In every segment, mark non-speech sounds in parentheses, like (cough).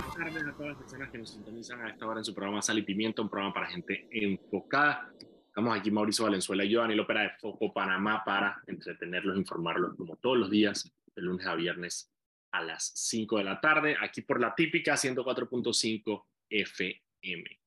buenas tardes a todas las personas que nos sintonizan a esta hora en su programa Sal y Pimienta, un programa para gente enfocada. Estamos aquí Mauricio Valenzuela y yo, Daniel Ópera de Foco Panamá, para entretenerlos, informarlos como todos los días, de lunes a viernes a las 5 de la tarde, aquí por la típica 104.5 FM.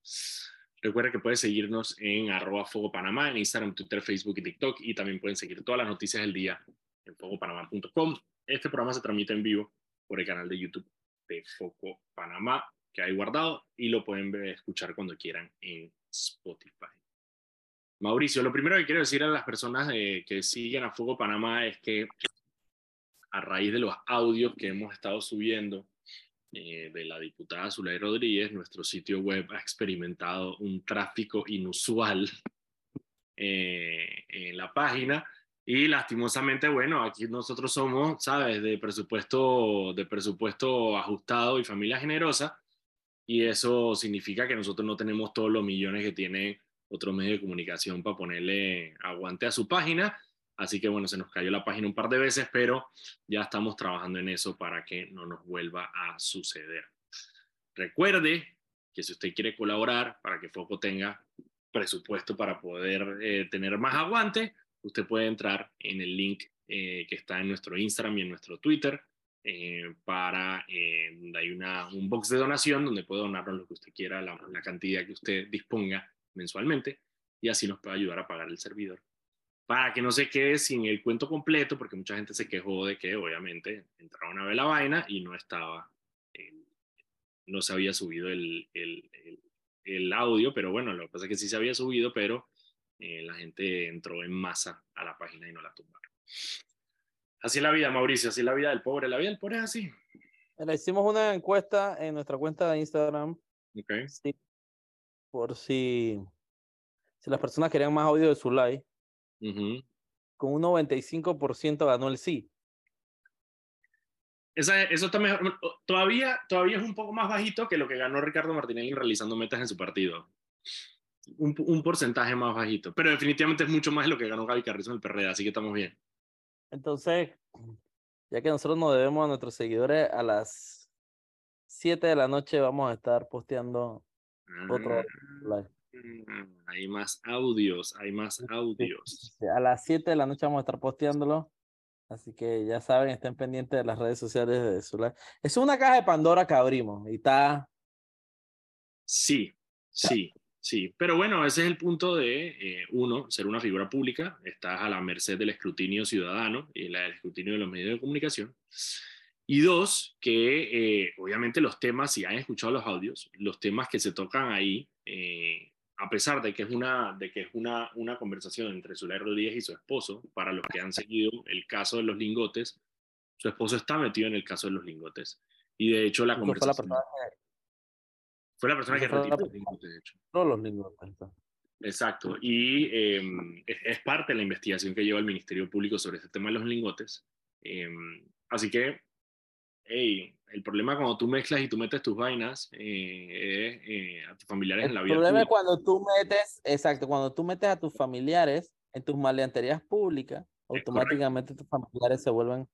Recuerda que puedes seguirnos en arroba Panamá, en Instagram, Twitter, Facebook y TikTok, y también pueden seguir todas las noticias del día en fogopanamá.com. Este programa se transmite en vivo por el canal de YouTube de Foco Panamá que hay guardado y lo pueden escuchar cuando quieran en Spotify. Mauricio, lo primero que quiero decir a las personas eh, que siguen a Foco Panamá es que a raíz de los audios que hemos estado subiendo eh, de la diputada Zulay Rodríguez, nuestro sitio web ha experimentado un tráfico inusual eh, en la página y lastimosamente, bueno, aquí nosotros somos, ¿sabes?, de presupuesto, de presupuesto ajustado y familia generosa, y eso significa que nosotros no tenemos todos los millones que tiene otro medio de comunicación para ponerle aguante a su página. Así que bueno, se nos cayó la página un par de veces, pero ya estamos trabajando en eso para que no nos vuelva a suceder. Recuerde que si usted quiere colaborar para que Foco tenga presupuesto para poder eh, tener más aguante, usted puede entrar en el link eh, que está en nuestro Instagram y en nuestro Twitter. Eh, para, eh, hay una, un box de donación donde puede donarnos lo que usted quiera, la, cantidad que usted disponga mensualmente, y así nos puede ayudar a pagar el servidor. Para que no se quede sin el cuento completo, porque mucha gente se quejó de que obviamente entraba una vez la vaina y no estaba, no se había subido el, el, el, el, audio, pero bueno, lo que pasa es que sí se había subido, pero eh, la gente entró en masa a la página y no la tumbaron. Así es la vida, Mauricio, así es la vida del pobre. La vida del pobre es así. Le hicimos una encuesta en nuestra cuenta de Instagram. Okay. Sí, por si, si las personas querían más audio de su live. Uh -huh. Con un 95% ganó el sí. Esa, eso está mejor. Todavía, todavía es un poco más bajito que lo que ganó Ricardo Martinelli realizando metas en su partido un, un, porcentaje más bajito, pero definitivamente es mucho más de lo que ganó Gaby Carrizo en el PRD, así que estamos bien. Entonces, ya que nosotros nos debemos a nuestros seguidores, a las 7 de la noche vamos a estar posteando otro live. Hay más audios, hay más audios. A las 7 de la noche vamos a estar posteándolo. Así que ya saben, estén pendientes de las redes sociales de live. Es una caja de Pandora que abrimos y está. Sí, sí. Sí, pero bueno, ese es el punto de, eh, uno, ser una figura pública, estás a la merced del escrutinio ciudadano y el escrutinio de los medios de comunicación. Y dos, que eh, obviamente los temas, si han escuchado los audios, los temas que se tocan ahí, eh, a pesar de que es una, de que es una, una conversación entre Zulay Rodríguez y su esposo, para los que han seguido el caso de los lingotes, su esposo está metido en el caso de los lingotes. Y de hecho la conversación... La fue la persona que retiró los lingotes, de hecho. Todos los lingotes. Exacto. Y eh, es, parte de la investigación que lleva el Ministerio Público sobre este tema de los lingotes. Eh, así que, hey, el problema cuando tú mezclas y tú metes tus vainas eh, eh a tus familiares el en la vida El problema es cuando tú metes, exacto, cuando tú metes a tus familiares en tus maleanterías públicas, automáticamente tus familiares se vuelven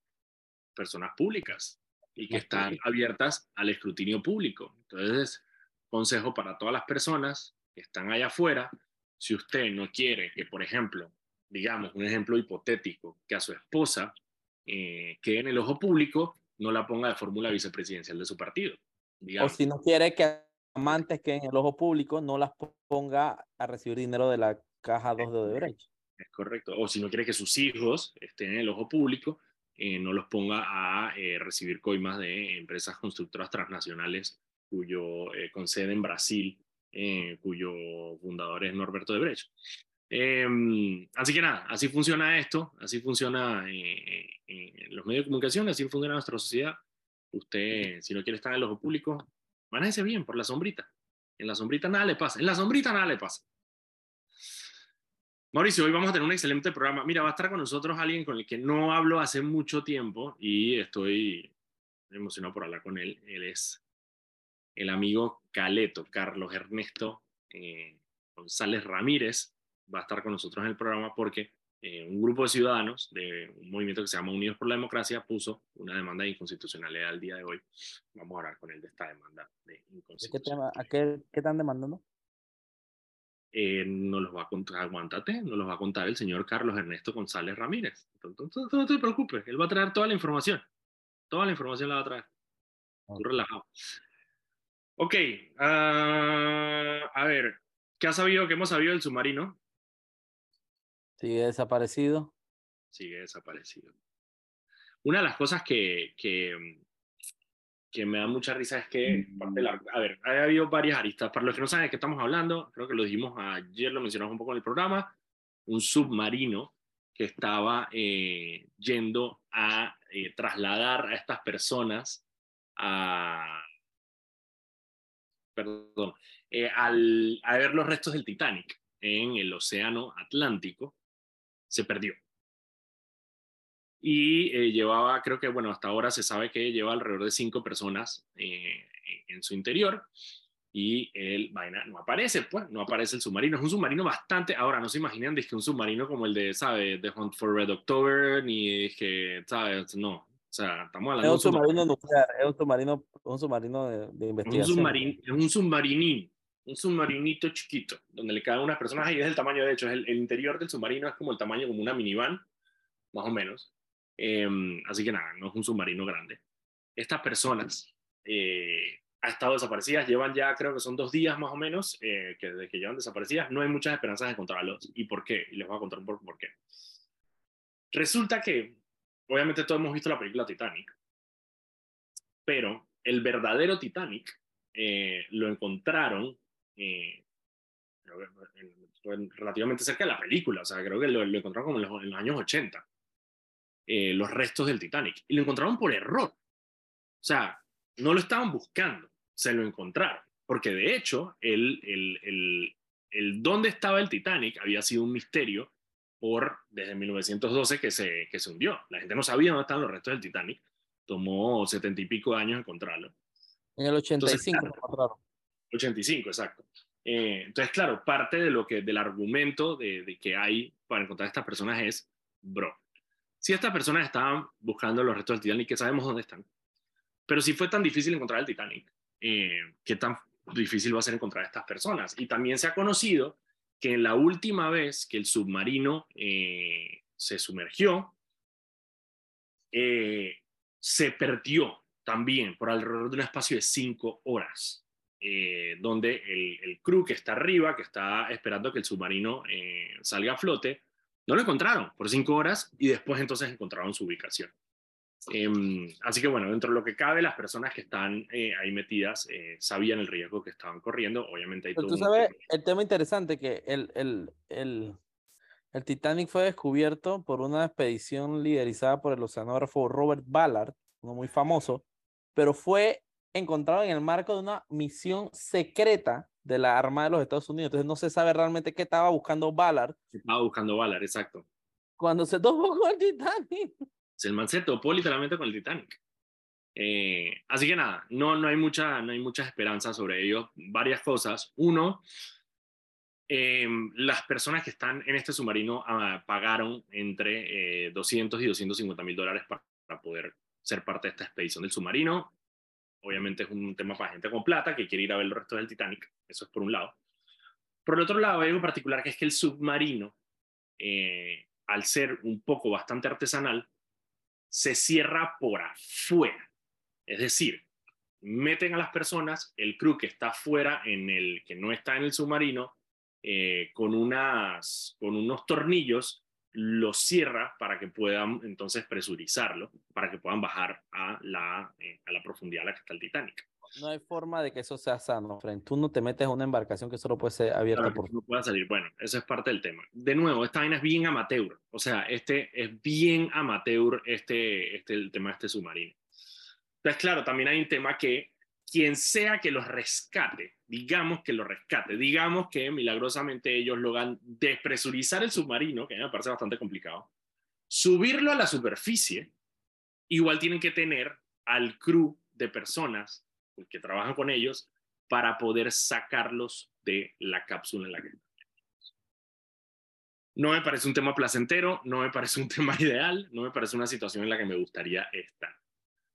personas públicas y que están abiertas al escrutinio público. Entonces, consejo para todas las personas que están allá afuera, si usted no quiere que, por ejemplo, digamos, un ejemplo hipotético, que a su esposa eh, quede en el ojo público, no la ponga de fórmula vicepresidencial de su partido. Digamos. O si no quiere que amantes queden en el ojo público, no las ponga a recibir dinero de la caja 2 de Odebrecht. Es correcto. O si no quiere que sus hijos estén en el ojo público, eh, no los ponga a eh, recibir coimas de empresas constructoras transnacionales cuyo, eh, con sede en Brasil, eh, cuyo fundador es Norberto de Brecht. Eh, así que nada, así funciona esto, así funciona eh, los medios de comunicación, así funciona nuestra sociedad. Usted, si no quiere estar en el ojo público, manéjese bien por la sombrita. En la sombrita nada le pasa, en la sombrita nada le pasa. Mauricio, hoy vamos a tener un excelente programa. Mira, va a estar con nosotros alguien con el que no hablo hace mucho tiempo y estoy emocionado por hablar con él. Él es el amigo Caleto, Carlos Ernesto eh, González Ramírez, va a estar con nosotros en el programa porque eh, un grupo de ciudadanos de un movimiento que se llama Unidos por la Democracia puso una demanda de inconstitucionalidad al día de hoy. Vamos a hablar con él de esta demanda de inconstitucionalidad. ¿A qué, qué están demandando? Eh, nos los va a contar, aguántate, nos los va a contar el señor Carlos Ernesto González Ramírez. Entonces, no te preocupes, él va a traer toda la información. Toda la información la va a traer. Tú relajado. Ok, ah, a ver, ¿qué has sabido, qué hemos sabido del submarino? Sigue desaparecido. Sigue desaparecido. Una de las cosas que, que, que me da mucha risa es que, parte la, a ver, ha habido varias aristas. Para los que no saben de qué estamos hablando, creo que lo dijimos ayer, lo mencionamos un poco en el programa, un submarino que estaba eh, yendo a eh, trasladar a estas personas a, perdón, eh, al, ver los restos del Titanic en el Océano Atlántico, se perdió. Y eh, llevaba, creo que, bueno, hasta ahora se sabe que lleva alrededor de cinco personas eh, en su interior y el vaina no aparece, pues, no aparece el submarino. Es un submarino bastante, ahora no se imaginan, que un submarino como el de, ¿sabe? The Hunt for Red October, ni que, ¿sabes? No, o sea, estamos hablando de un submarino nuclear, es un submarino, un submarino de, investigación. Un submarino, es un submarinín, un submarinito chiquito, donde le caen unas personas y es el tamaño, de hecho, es el, interior del submarino es como el tamaño como una minivan, más o menos. Em, así que nada, no es un submarino grande. Estas personas eh, han estado desaparecidas, llevan ya creo que son dos días más o menos eh, que desde que llevan desaparecidas, no hay muchas esperanzas de encontrarlos. ¿Y por qué? Y les voy a contar por, por qué. Resulta que obviamente todos hemos visto la película Titanic, pero el verdadero Titanic eh, lo encontraron eh, relativamente cerca de la película, o sea, creo que lo, encontraron como en los, años 80, eh, los restos del Titanic, y lo encontraron por error. O sea, no lo estaban buscando, se lo encontraron, porque de hecho, el, el, el, el dónde estaba el Titanic había sido un misterio por desde 1912 que se, que se hundió. La gente no sabía dónde estaban los restos del Titanic. Tomó setenta y pico de años encontrarlo. En el 85 encontraron. 85, exacto. Eh, entonces, claro, parte de lo que, del argumento de, de, que hay para encontrar a estas personas es, bro, si estas personas estaban buscando los restos del Titanic, que sabemos dónde están, pero si fue tan difícil encontrar el Titanic, eh, ¿qué tan difícil va a ser encontrar a estas personas? Y también se ha conocido que en la última vez que el submarino eh, se sumergió, eh, se perdió también por alrededor de un espacio de cinco horas, eh, donde el, el, crew que está arriba, que está esperando que el submarino salga a flote, no lo encontraron por cinco horas y después entonces encontraron su ubicación. Em, así que bueno, dentro de lo que cabe, las personas que están eh, ahí metidas eh, sabían el riesgo que estaban corriendo. Obviamente hay todo Tú sabes, el tema interesante que el, el, el, el, Titanic fue descubierto por una expedición liderizada por el oceanógrafo Robert Ballard, uno muy famoso, pero fue encontrado en el marco de una misión secreta de la Armada de los Estados Unidos. Entonces no se sabe realmente qué estaba buscando Ballard. Estaba buscando Ballard, exacto. Cuando se topó con el Titanic el man se topó literalmente con el Titanic. Eh, así que nada, no, no, hay mucha, no hay mucha esperanza sobre ello. Varias cosas. Uno, em, las personas que están en este submarino ah, pagaron entre 200 eh, y 250 mil dólares para, poder ser parte de esta expedición del submarino. Obviamente es un tema para gente con plata que quiere ir a ver el resto del Titanic. Eso es por un lado. Por el otro lado, hay algo particular que es que el submarino, eh, al ser un poco bastante artesanal, se cierra por afuera. Es decir, meten a las personas, el crew que está afuera, en el, que no está en el submarino, eh, con, unas, con unos tornillos, lo cierra para que puedan entonces presurizarlo, para que puedan bajar a la, eh, a la profundidad a la que está el Titanic. No hay forma de que eso sea sano, Frank. Tú no te metes en una embarcación que solo puede ser abierta por... No pueda salir. Bueno, eso es parte del tema. De nuevo, esta vaina es bien amateur. O sea, este es bien amateur este, este, el tema de este submarino. Entonces, claro, también hay un tema que quien sea que los rescate, digamos que lo rescate, digamos que milagrosamente ellos logran despresurizar el submarino, que me parece bastante complicado, subirlo a la superficie, igual tienen que tener al crew de personas que trabajan con ellos para poder sacarlos de la cápsula en la que No me parece un tema placentero, no me parece un (laughs) tema ideal, no me parece una situación en la que me gustaría estar.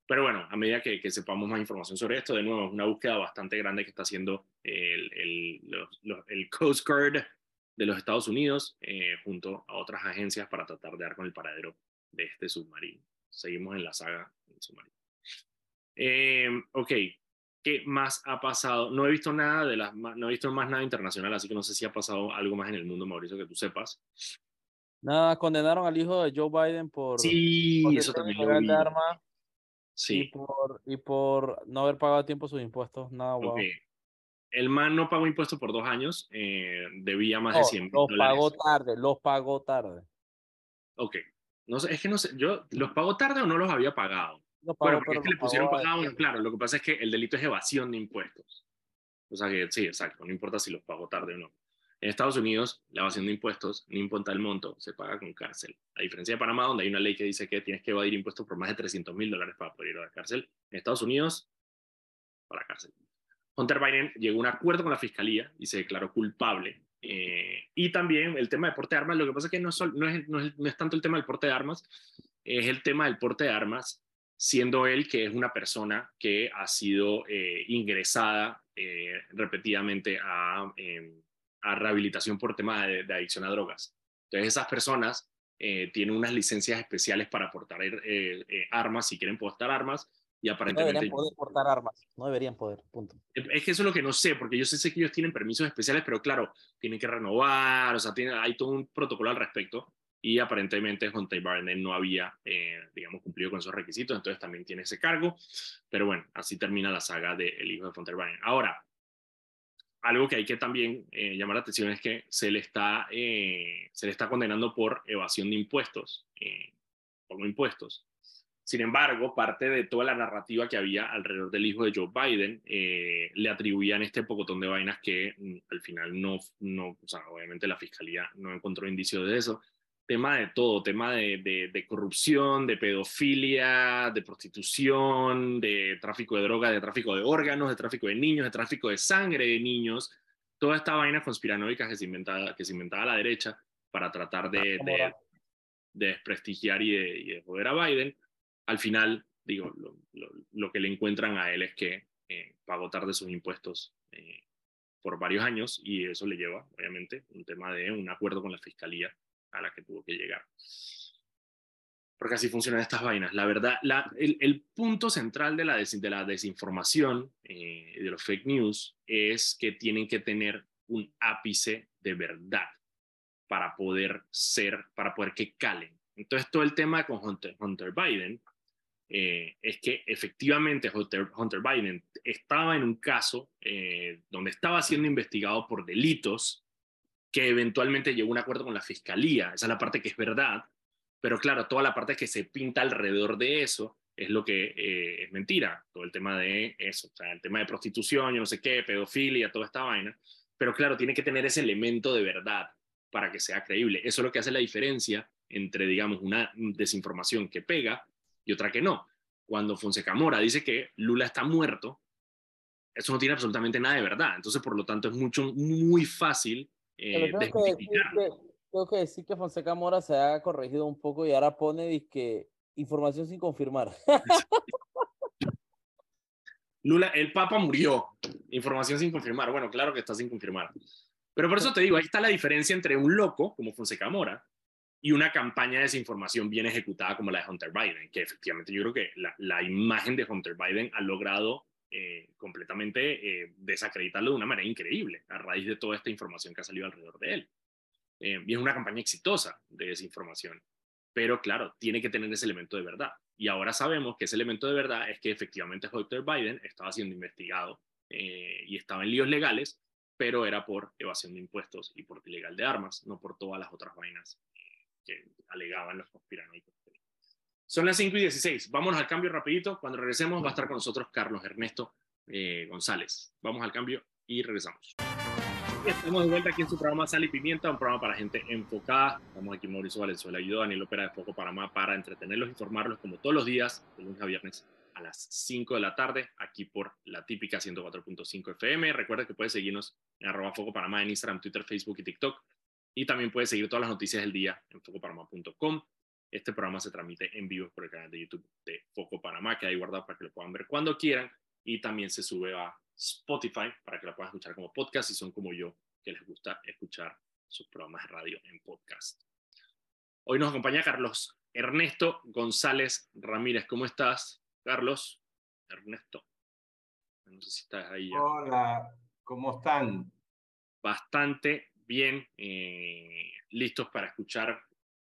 Pero bueno, a medida que, sepamos más información sobre esto, de nuevo, es una búsqueda bastante grande que está haciendo el, el, el Coast Guard de los Estados Unidos eh, junto a otras agencias para tratar de dar con el paradero de este submarino. Seguimos en la saga del submarino. Eh, ok, ¿qué más ha pasado? No he visto nada de las, no he visto más nada internacional, así que no sé si ha pasado algo más en el mundo, Mauricio, que tú sepas. Nada, condenaron al hijo de Joe Biden por. Sí, eso también lo vi. arma sí. Y por, y por no haber pagado a tiempo sus impuestos. Nada, wow. El man no pagó impuestos por dos años, eh, debía más de 100 Los pagó tarde, los pagó tarde. Ok. No sé, es que no sé, yo los pagó tarde o no los había pagado. Bueno, porque es que le pusieron pagado, claro, lo que pasa es que el delito es evasión de impuestos. O sea que sí, exacto, no importa si los pagó tarde o no. En Estados Unidos, la evasión de impuestos, no importa el monto, se paga con cárcel. A diferencia de Panamá, donde hay una ley que dice que tienes que evadir impuestos por más de 300 mil dólares para poder ir a la cárcel, en Estados Unidos, para cárcel. Hunter Biden llegó a un acuerdo con la fiscalía y se declaró culpable. Eh, y también el tema de porte de armas, lo que pasa es que no es, no, es, tanto el tema del porte de armas, es el tema del porte de armas, siendo él que es una persona que ha sido eh, ingresada eh, repetidamente a, em, a, rehabilitación por tema de, adicción a drogas. Entonces esas personas tienen unas licencias especiales para portar armas si quieren portar armas y aparentemente... No deberían poder portar armas, no deberían poder, punto. Es que eso es lo que no sé, porque yo sé, que ellos tienen permisos especiales, pero claro, tienen que renovar, o sea, tiene, hay todo un protocolo al respecto y aparentemente Hunter Biden no había, eh, digamos, cumplido con esos requisitos, entonces también tiene ese cargo, pero bueno, así termina la saga del el hijo de Hunter Biden. Ahora, algo que hay que también eh, llamar la atención es que se le está, eh, se le está condenando por evasión de impuestos, por no impuestos. Sin embargo, parte de toda la narrativa que había alrededor del hijo de Joe Biden eh, le atribuían este pocotón de vainas que mm, al final no, no, o sea, obviamente la fiscalía no encontró indicios de eso. Tema de todo, tema de, de, corrupción, de pedofilia, de prostitución, de tráfico de drogas, de tráfico de órganos, de tráfico de niños, de tráfico de sangre de niños. Toda esta vaina conspiranoica que se inventaba, que se inventaba la derecha para tratar de, de, desprestigiar y de, y de joder a Biden al final, digo, lo, que le encuentran a él es que eh, pagó tarde sus impuestos eh, por varios años y eso le lleva, obviamente, un tema de un acuerdo con la fiscalía a la que tuvo que llegar. Porque así funcionan estas vainas. La verdad, el, punto central de la, de la desinformación eh, de los fake news es que tienen que tener un ápice de verdad para poder ser, para poder que calen. Entonces, todo el tema con Hunter, Hunter Biden eh, es que efectivamente Hunter, Biden estaba en un caso eh, donde estaba siendo investigado por delitos que eventualmente llegó a un acuerdo con la fiscalía. Esa es la parte que es verdad, pero claro, toda la parte que se pinta alrededor de eso es lo que eh, es mentira. Todo el tema de eso, o sea, el tema de prostitución, yo no sé qué, pedofilia, toda esta vaina. Pero claro, tiene que tener ese elemento de verdad para que sea creíble. Eso es lo que hace la diferencia entre, digamos, una desinformación que pega y otra que no. Cuando Fonseca Mora dice que Lula está muerto, eso no tiene absolutamente nada de verdad. Entonces, por lo tanto, es mucho, muy fácil eh, tengo, que decir que, tengo que decir que Fonseca Mora se ha corregido un poco y ahora pone que información sin confirmar. (laughs) Lula, el Papa murió. Información sin confirmar. Bueno, claro que está sin confirmar. Pero por eso te digo, ahí está la diferencia entre un loco como Fonseca Mora y una campaña de desinformación bien ejecutada como la de Hunter Biden, que efectivamente yo creo que la, imagen de Hunter Biden ha logrado eh, completamente eh, desacreditarlo de una manera increíble a raíz de toda esta información que ha salido alrededor de él. Eh, y es una campaña exitosa de desinformación, pero claro, tiene que tener ese elemento de verdad. Y ahora sabemos que ese elemento de verdad es que efectivamente Hunter Biden estaba siendo investigado y estaba en líos legales, pero era por evasión de impuestos y por ilegal de armas, no por todas las otras vainas que alegaban los conspiranoicos. Son las 5 y 16. Vamos al cambio rapidito. Cuando regresemos va a estar con nosotros Carlos Ernesto eh, González. Vamos al cambio y regresamos. Estamos de vuelta aquí en su programa Sal y Pimienta, un programa para gente enfocada. Estamos aquí Mauricio Valenzuela y yo, Daniel Opera de Foco Panamá, para entretenerlos, informarlos como todos los días, de lunes a viernes a las 5 de la tarde, aquí por la típica 104.5 FM. Recuerda que puedes seguirnos en arroba Foco Panamá en Instagram, Twitter, Facebook y TikTok Y también puedes seguir todas las noticias del día en focopanamá.com. Este programa se transmite en vivo por el canal de YouTube de Foco Panamá, que hay guardado para que lo puedan ver cuando quieran. Y también se sube a Spotify para que lo puedan escuchar como podcast si son como yo, que les gusta escuchar sus programas de radio en podcast. Hoy nos acompaña Carlos Ernesto González Ramírez. ¿Cómo estás, Carlos? Ernesto. No sé si estás ahí ya. Hola, ¿cómo están? Bastante bien, eh, listos para escuchar.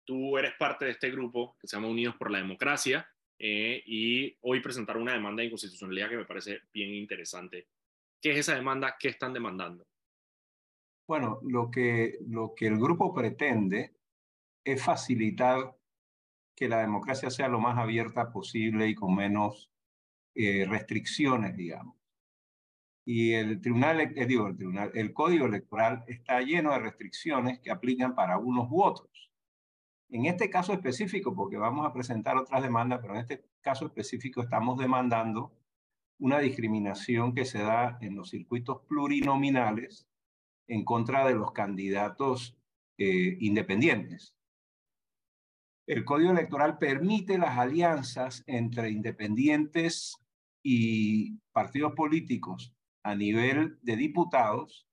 Tú eres parte de este grupo que se llama Unidos por la Democracia eh, y hoy presentar una demanda de inconstitucionalidad que me parece bien interesante. ¿Qué es esa demanda? ¿Qué están demandando? Bueno, lo que, lo que el grupo pretende es facilitar que la democracia sea lo más abierta posible y con menos eh, restricciones, digamos. Y el tribunal, eh, digo, el tribunal, el código electoral está lleno de restricciones que aplican para unos u otros. En este caso específico, porque vamos a presentar otras demandas, pero en este caso específico estamos demandando una discriminación que se da en los circuitos plurinominales en contra de los candidatos eh, independientes. El Código Electoral permite las alianzas entre independientes y partidos políticos a nivel de diputados,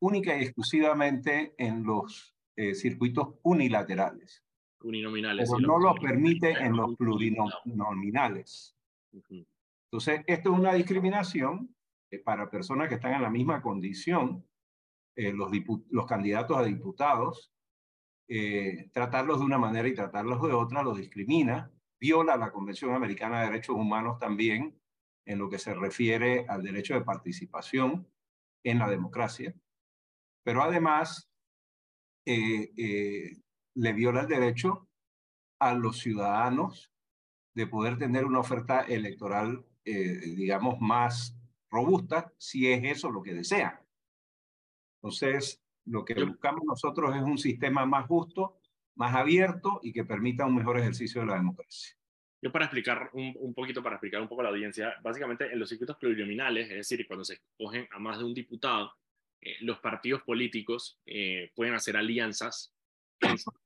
única y exclusivamente en los eh, circuitos unilaterales. Uninominales. Pero no lo permite en los plurinominales. Entonces, esto es una discriminación eh, para personas que están en la misma condición, eh, los, los candidatos a diputados, eh, tratarlos de una manera y tratarlos de otra los discrimina, viola la Convención Americana de Derechos Humanos también en lo que se refiere al derecho de participación en la democracia, pero además le viola el derecho a los ciudadanos de poder tener una oferta electoral eh, digamos, más robusta, si es eso lo que desean. Entonces, lo que buscamos nosotros es un sistema más justo, más abierto y que permita un mejor ejercicio de la democracia. Yo para explicar un, poquito, para explicar un poco a la audiencia, básicamente en los circuitos plurinominales, es decir, cuando se escogen a más de un diputado, eh, los partidos políticos eh, pueden hacer alianzas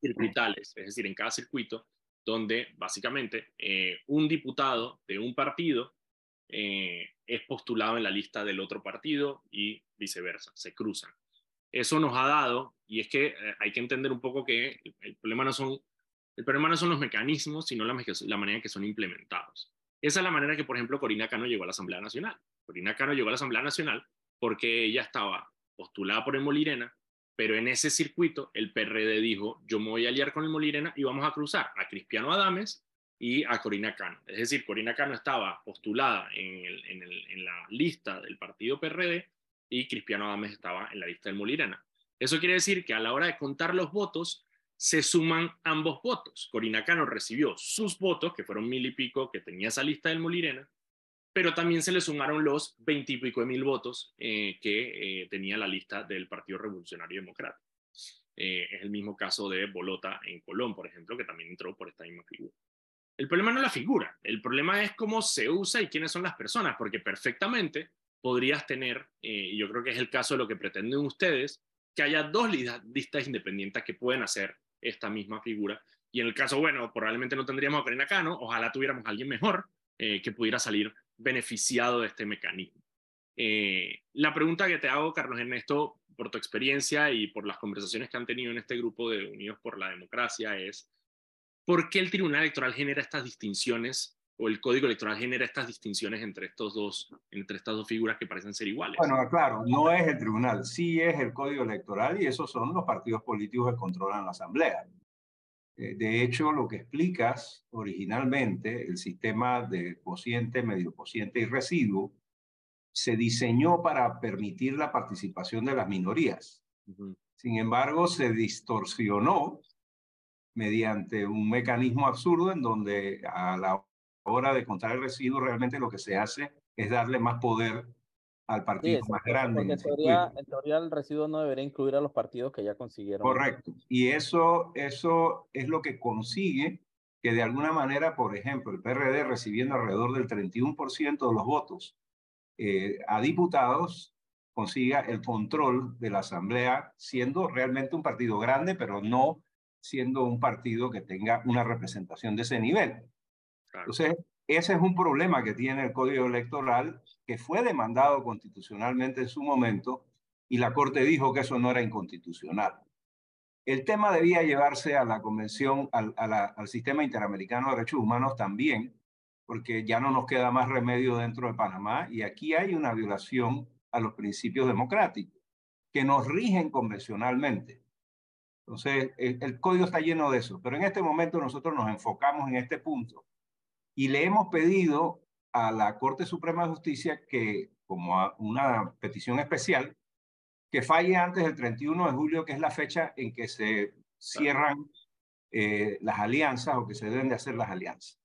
circuitales, es decir, en cada circuito, donde básicamente un diputado de un partido eh, es postulado en la lista del otro partido y viceversa, se cruzan. Eso nos ha dado, y es que eh, hay que entender un poco que el, problema no son, el problema no son los mecanismos, sino la, la manera en que son implementados. Esa es la manera que, por ejemplo, Corina Cano llegó a la Asamblea Nacional. Corina Cano llegó a la Asamblea Nacional porque ella estaba postulada por el Molirena, pero en ese circuito el PRD dijo, yo me voy a aliar con el Molirena y vamos a cruzar a Cristiano Adames y a Corina Cano. Es decir, Corina Cano estaba postulada en, en, la lista del partido PRD y Cristiano Adames estaba en la lista del Molirena. Eso quiere decir que a la hora de contar los votos, se suman ambos votos. Corina Cano recibió sus votos, que fueron mil y pico que tenía esa lista del Molirena, pero también se le sumaron los veintipico de mil votos eh, que eh, tenía la lista del Partido Revolucionario Democrático. Eh, es el mismo caso de Bolota en Colón, por ejemplo, que también entró por esta misma figura. El problema no es la figura, el problema es cómo se usa y quiénes son las personas, porque perfectamente podrías tener, eh, y yo creo que es el caso de lo que pretenden ustedes, que haya dos listas independientes que pueden hacer esta misma figura. Y en el caso, bueno, probablemente no tendríamos a Karina Cano, ojalá tuviéramos a alguien mejor eh, que pudiera salir beneficiado de este mecanismo. Eh, la pregunta que te hago, Carlos Ernesto, por tu experiencia y por las conversaciones que han tenido en este grupo de Unidos por la Democracia, es, ¿Por qué el Tribunal Electoral genera estas distinciones o el Código Electoral genera estas distinciones entre, estos dos, entre estas dos figuras que parecen ser iguales? Bueno, claro, no es el Tribunal, sí es el Código Electoral y esos son los partidos políticos que controlan la Asamblea. Eh, de hecho, lo que explicas originalmente, el sistema de cociente, medio cociente y residuo, se diseñó para permitir la participación de las minorías. Sin embargo, se distorsionó mediante un mecanismo absurdo en donde a la hora de contar el residuo realmente lo que se hace es darle más poder al partido más grande. En, teoría, en, teoría, el residuo no debería incluir a los partidos que ya consiguieron. Correcto. Y eso, eso es lo que consigue que de alguna manera, por ejemplo, el PRD recibiendo alrededor del 31% de los votos eh, a diputados, consiga el control de la Asamblea, siendo realmente un partido grande, pero no siendo un partido que tenga una representación de ese nivel. Entonces, ese es un problema que tiene el Código Electoral, que fue demandado constitucionalmente en su momento, y la Corte dijo que eso no era inconstitucional. El tema debía llevarse a la Convención, al, al Sistema Interamericano de Derechos Humanos también, porque ya no nos queda más remedio dentro de Panamá, y aquí hay una violación a los principios democráticos que nos rigen convencionalmente. Entonces, el, código está lleno de eso, pero en este momento nosotros nos enfocamos en este punto y le hemos pedido a la Corte Suprema de Justicia que, como una petición especial, que falle antes del 31 de julio, que es la fecha en que se cierran eh, las alianzas o que se deben de hacer las alianzas.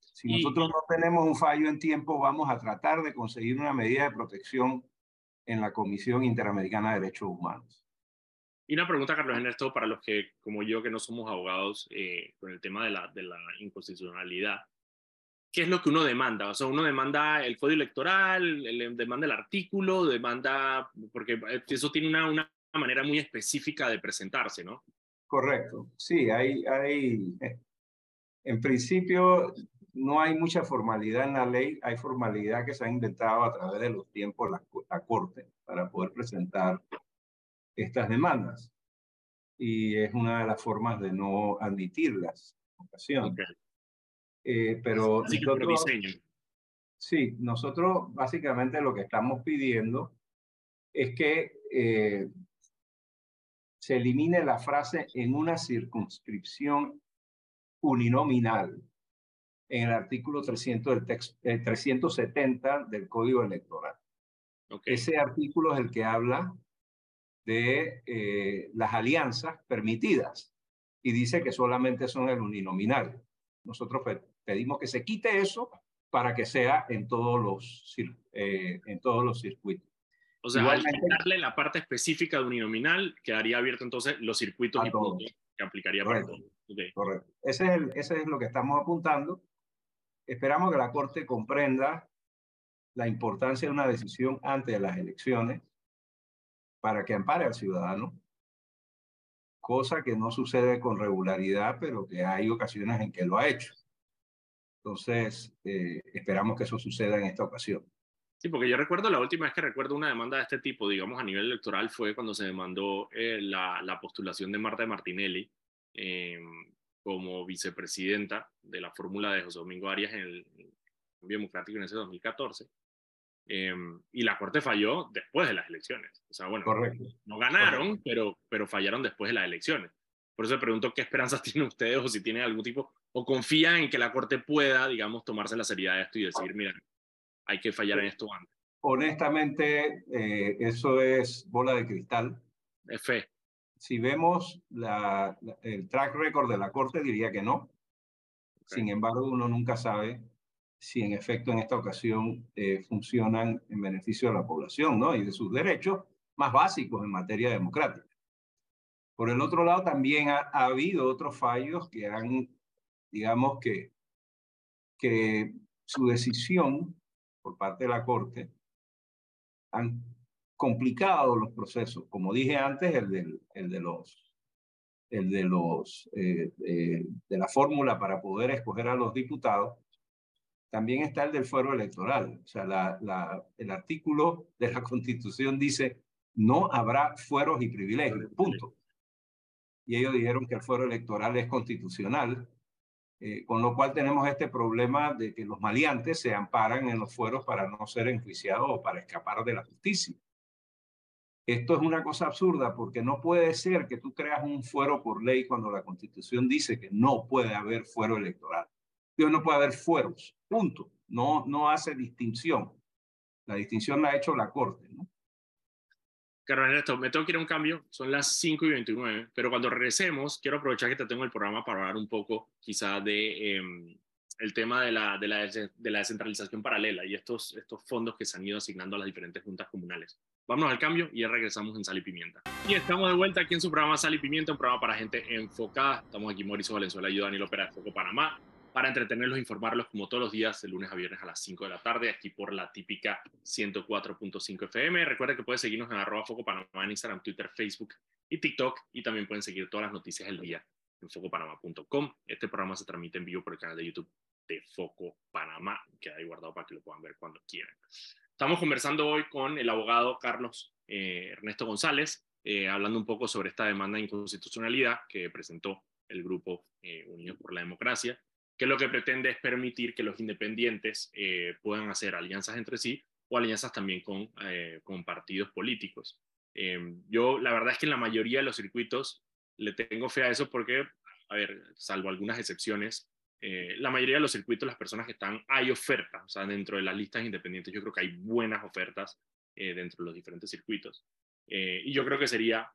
Si nosotros no tenemos un fallo en tiempo, vamos a tratar de conseguir una medida de protección en la Comisión Interamericana de Derechos Humanos. Y una pregunta, Carlos Ernesto, para los que, como yo, que no somos abogados, eh, con el tema de la, de la inconstitucionalidad, ¿qué es lo que uno demanda? O sea, uno demanda el código electoral, demanda el artículo, demanda, porque eso tiene una, una manera muy específica de presentarse, ¿no? Correcto, sí, hay, hay, eh, en principio no hay mucha formalidad en la ley, hay formalidad que se ha inventado a través de los tiempos la, la Corte para poder presentar estas demandas. Y es una de las formas de no admitirlas en eh, pero nosotros, sí, nosotros básicamente lo que estamos pidiendo es que eh, se elimine la frase en una circunscripción uninominal en el artículo 300 del texto, 370 eh, del Código Electoral. Ese artículo es el que habla de eh, las alianzas permitidas y dice que solamente son el uninominal. Nosotros pedimos que se quite eso para que sea en todos los, eh, en todos los circuitos. O sea, al darle la parte específica de uninominal, quedaría abierto entonces los circuitos y que aplicaría para todos. Correcto. Ese es, el, ese es lo que estamos apuntando. Esperamos que la Corte comprenda la importancia de una decisión antes de las elecciones para que ampare al ciudadano, cosa que no sucede con regularidad, pero que hay ocasiones en que lo ha hecho. Entonces, eh, esperamos que eso suceda en esta ocasión. Sí, porque yo recuerdo la última vez que recuerdo una demanda de este tipo, digamos, a nivel electoral, fue cuando se demandó eh, la, la, postulación de Marta Martinelli eh, como vicepresidenta de la fórmula de José Domingo Arias en el Cambio Democrático en ese 2014. Em, y la Corte falló después de las elecciones. O sea, bueno, no ganaron, Pero, pero fallaron después de las elecciones. Por eso pregunto qué esperanzas (laughs) tienen ustedes o si tienen algún tipo, o confían en que la Corte pueda, digamos, tomarse la seriedad de esto y decir, mira, hay que fallar en esto antes. Honestamente, eh, eso es bola de cristal. Es fe. Si vemos la, el track record de la Corte, diría que no. Sin embargo, uno nunca sabe si en efecto en esta ocasión eh, funcionan en beneficio de la población ¿no? y de sus derechos más básicos en materia democrática. Por el otro lado, también ha, habido otros fallos que han, digamos que, que su decisión por parte de la Corte han complicado los procesos. Como dije antes, el, del, el de los, el de, los eh, eh, de la fórmula para poder escoger a los diputados también está el del fuero electoral. O sea, la, el artículo de la (laughs) Constitución dice, no habrá fueros y privilegios, punto. Y ellos dijeron que el fuero electoral es constitucional, eh, con lo cual tenemos este problema de que los maleantes se amparan en los fueros para no ser enjuiciados o para escapar de la justicia. Esto es una cosa absurda porque no puede ser que tú creas un fuero por ley cuando la Constitución dice que no puede haber fuero electoral. Dios no puede haber fueros, punto. No, no hace distinción. La distinción la ha hecho la Corte. ¿no? Ernesto, me tengo que ir a un cambio, son las 5 y 29, pero cuando regresemos, quiero aprovechar que te tengo el programa para hablar un poco quizá de em, el tema de la, de, la, de la descentralización paralela y estos, estos fondos que se han ido asignando a las diferentes juntas comunales. Vámonos al cambio y ya regresamos en Sal y Pimienta. Y estamos de vuelta aquí en su programa Sal y Pimienta, un programa para gente enfocada. Estamos aquí Mauricio Valenzuela y yo, Daniel Opera de Foco Panamá para entretenerlos e informarlos como todos los días, de lunes a viernes a las 5 de la tarde, aquí por la típica 104.5 FM. Recuerda que puedes seguirnos en arroba Foco Panamá en Instagram, Twitter, Facebook y TikTok, y también pueden seguir todas las noticias del día en focopanamá.com. Este programa se transmite en vivo por el canal de YouTube de Foco Panamá, queda ahí guardado para que lo puedan ver cuando quieran. Estamos conversando hoy con el abogado Carlos eh, Ernesto González, eh, hablando un poco sobre esta demanda de inconstitucionalidad que presentó el grupo eh, Unidos por la Democracia que lo que pretende es permitir que los independientes eh, puedan hacer alianzas entre sí o alianzas también con, eh, con partidos políticos. Eh, yo la verdad es que en la mayoría de los circuitos le tengo fe a eso porque, a ver, salvo algunas excepciones, la mayoría de los circuitos, las personas que están, hay ofertas, o sea, dentro de las listas independientes yo creo que hay buenas ofertas dentro de los diferentes circuitos. y yo creo que sería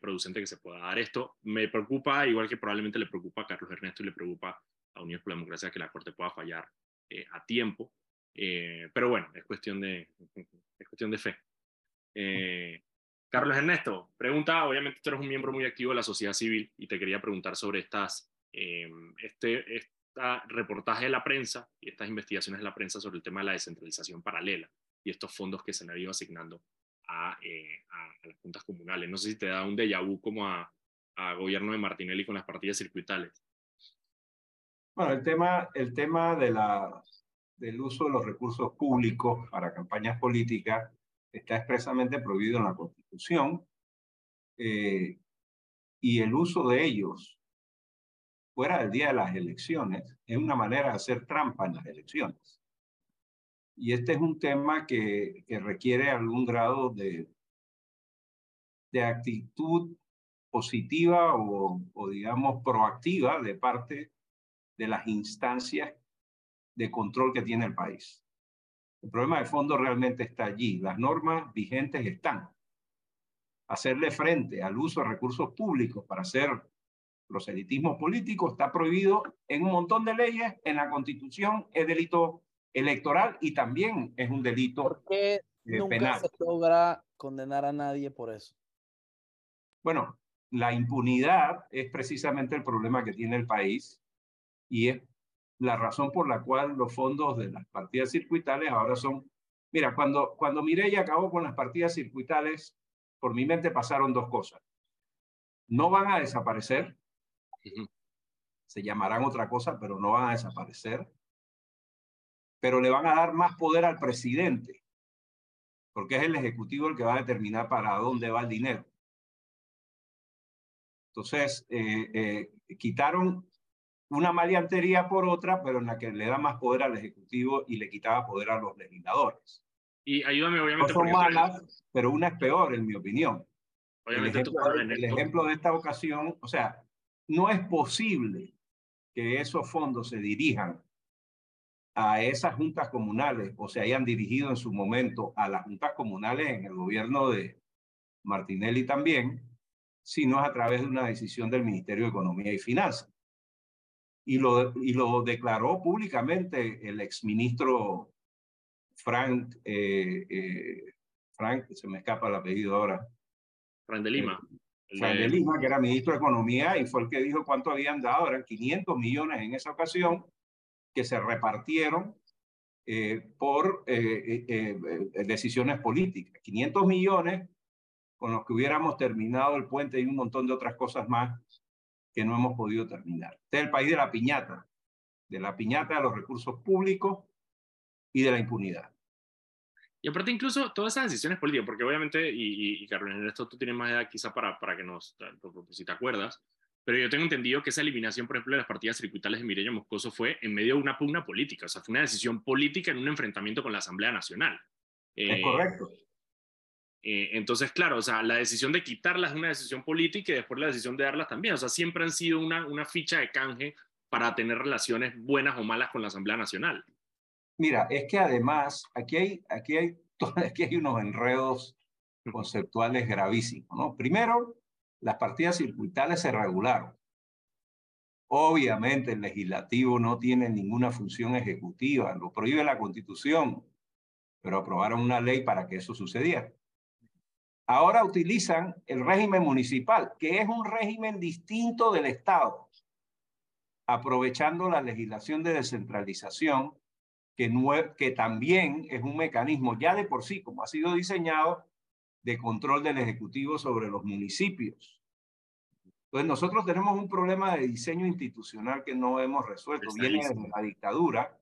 producente que se pueda dar esto. Me preocupa, igual que probablemente le preocupa a Carlos Ernesto y le preocupa a Unidos por la Democracia que la Corte pueda fallar eh, a tiempo. Eh, pero bueno, es cuestión de, es cuestión de fe. Eh, Carlos Ernesto, pregunta, obviamente tú eres un miembro muy activo de la sociedad civil y te quería preguntar sobre estas, este, este reportaje de la prensa y estas investigaciones de la prensa sobre el tema de la descentralización paralela y estos fondos que se han ido asignando a, a, las juntas comunales. No sé si te da un déjà vu como a, a gobierno de Martinelli con las partidas circuitales. Bueno, el tema, el tema de la, del uso de los recursos públicos para campañas políticas está expresamente prohibido en la Constitución eh, y el uso de ellos fuera del día de las elecciones es una manera de hacer trampa en las elecciones. Y este es un tema que, que requiere algún grado de, de actitud positiva o, o, digamos, proactiva de parte de las instancias de control que tiene el país. El problema de fondo realmente está allí. Las normas vigentes están. Hacerle frente al uso de recursos públicos para hacer proselitismo político está prohibido en un montón de leyes. En la Constitución es delito electoral y también es un delito ¿Por qué eh, nunca se logra condenar a nadie por eso? Bueno, la impunidad es precisamente el problema que tiene el país y es la razón por la cual los fondos de las partidas circuitales ahora son... Mira, cuando, cuando Mireya acabó con las partidas circuitales, por mi mente pasaron dos cosas. No van a desaparecer, se llamarán otra cosa, pero no van a desaparecer, pero le van a dar más poder al presidente, porque es el Ejecutivo el que va a determinar para dónde va el dinero. Entonces, eh, eh, quitaron una maleantería por otra, pero en la que le da más poder al Ejecutivo y le quitaba poder a los legisladores. Y ayúdame, obviamente. No son malas, pero una es peor, en mi opinión. Obviamente, el ejemplo, el ejemplo de esta ocasión, o sea, no es posible que esos fondos se dirijan a esas juntas comunales o se hayan dirigido en su momento a las juntas comunales en el gobierno de Martinelli también, sino a través de una decisión del Ministerio de Economía y Finanzas y lo, y lo declaró públicamente el exministro Frank, eh, eh, Frank, se me escapa el apellido ahora. Frank de Lima. Eh, Frank de Lima, que era ministro de Economía y fue el que dijo cuánto habían dado, eran 500 millones en esa ocasión, que se repartieron por decisiones políticas. 500 millones con los que hubiéramos terminado el puente y un montón de otras cosas más que no hemos podido terminar. Este es el país de la piñata, de la piñata de los recursos públicos y de la impunidad. Y aparte incluso todas esas decisiones políticas, porque obviamente, y, y, Carlos, en esto tú tienes más edad quizá para, para que nos, si te acuerdas, pero yo tengo entendido que esa eliminación, por ejemplo, de las partidas circuitales de Mireya Moscoso fue en medio de una pugna política, o sea, fue una decisión política en un enfrentamiento con la Asamblea Nacional. Es correcto. Eh, entonces, claro, o sea, la decisión de quitarlas es una decisión política y después la decisión de darlas también. O sea, siempre han sido una, ficha de canje para tener relaciones buenas o malas con la Asamblea Nacional. Mira, es que además aquí hay, aquí hay, (laughs) aquí hay unos enredos conceptuales gravísimos. ¿no? Primero, las partidas circuitales se regularon. Obviamente el legislativo no tiene ninguna función ejecutiva, lo prohíbe la constitución, pero aprobaron una ley para que eso sucediera. Ahora utilizan el régimen municipal, que es un régimen distinto del Estado. aprovechando la legislación de descentralización, que, que también es un mecanismo ya de por sí, como ha sido diseñado, de control del Ejecutivo sobre los municipios. Entonces, nosotros tenemos un problema de diseño institucional que no hemos resuelto. Viene desde la dictadura.